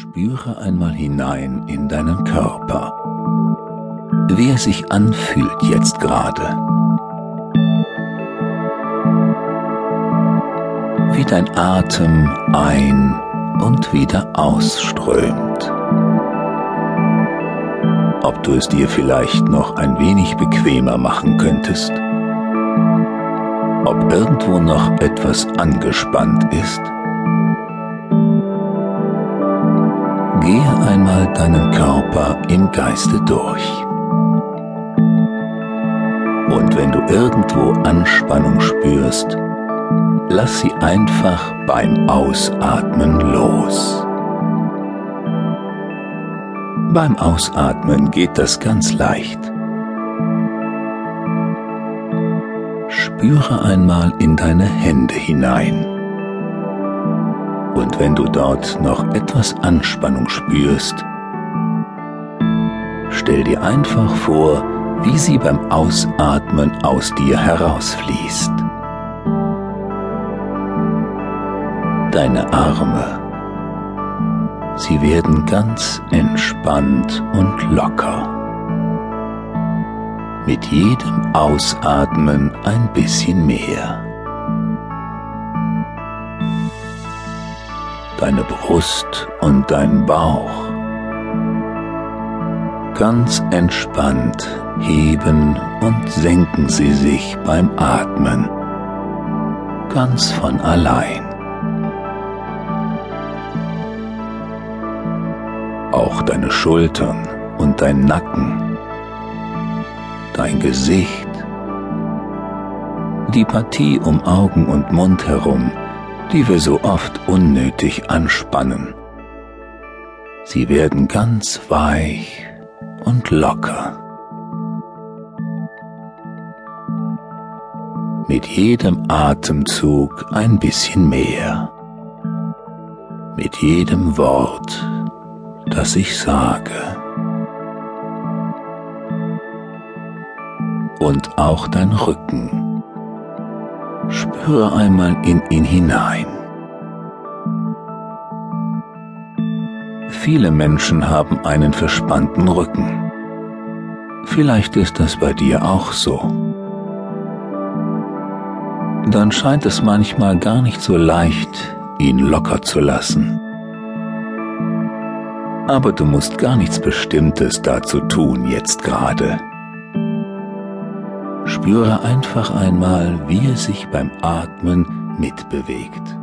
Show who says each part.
Speaker 1: Spüre einmal hinein in deinen Körper, wie er sich anfühlt jetzt gerade. Wie dein Atem ein und wieder ausströmt. Ob du es dir vielleicht noch ein wenig bequemer machen könntest? Ob irgendwo noch etwas angespannt ist? Gehe einmal deinen Körper im Geiste durch. Und wenn du irgendwo Anspannung spürst, lass sie einfach beim Ausatmen los. Beim Ausatmen geht das ganz leicht. Spüre einmal in deine Hände hinein. Und wenn du dort noch etwas Anspannung spürst, stell dir einfach vor, wie sie beim Ausatmen aus dir herausfließt. Deine Arme, sie werden ganz entspannt und locker. Mit jedem Ausatmen ein bisschen mehr. Deine Brust und dein Bauch. Ganz entspannt heben und senken sie sich beim Atmen, ganz von allein. Auch deine Schultern und dein Nacken, dein Gesicht, die Partie um Augen und Mund herum, die wir so oft unnötig anspannen. Sie werden ganz weich und locker. Mit jedem Atemzug ein bisschen mehr. Mit jedem Wort, das ich sage. Und auch dein Rücken Spüre einmal in ihn hinein. Viele Menschen haben einen verspannten Rücken. Vielleicht ist das bei dir auch so. Dann scheint es manchmal gar nicht so leicht, ihn locker zu lassen. Aber du musst gar nichts Bestimmtes dazu tun jetzt gerade. Spüre einfach einmal, wie er sich beim Atmen mitbewegt.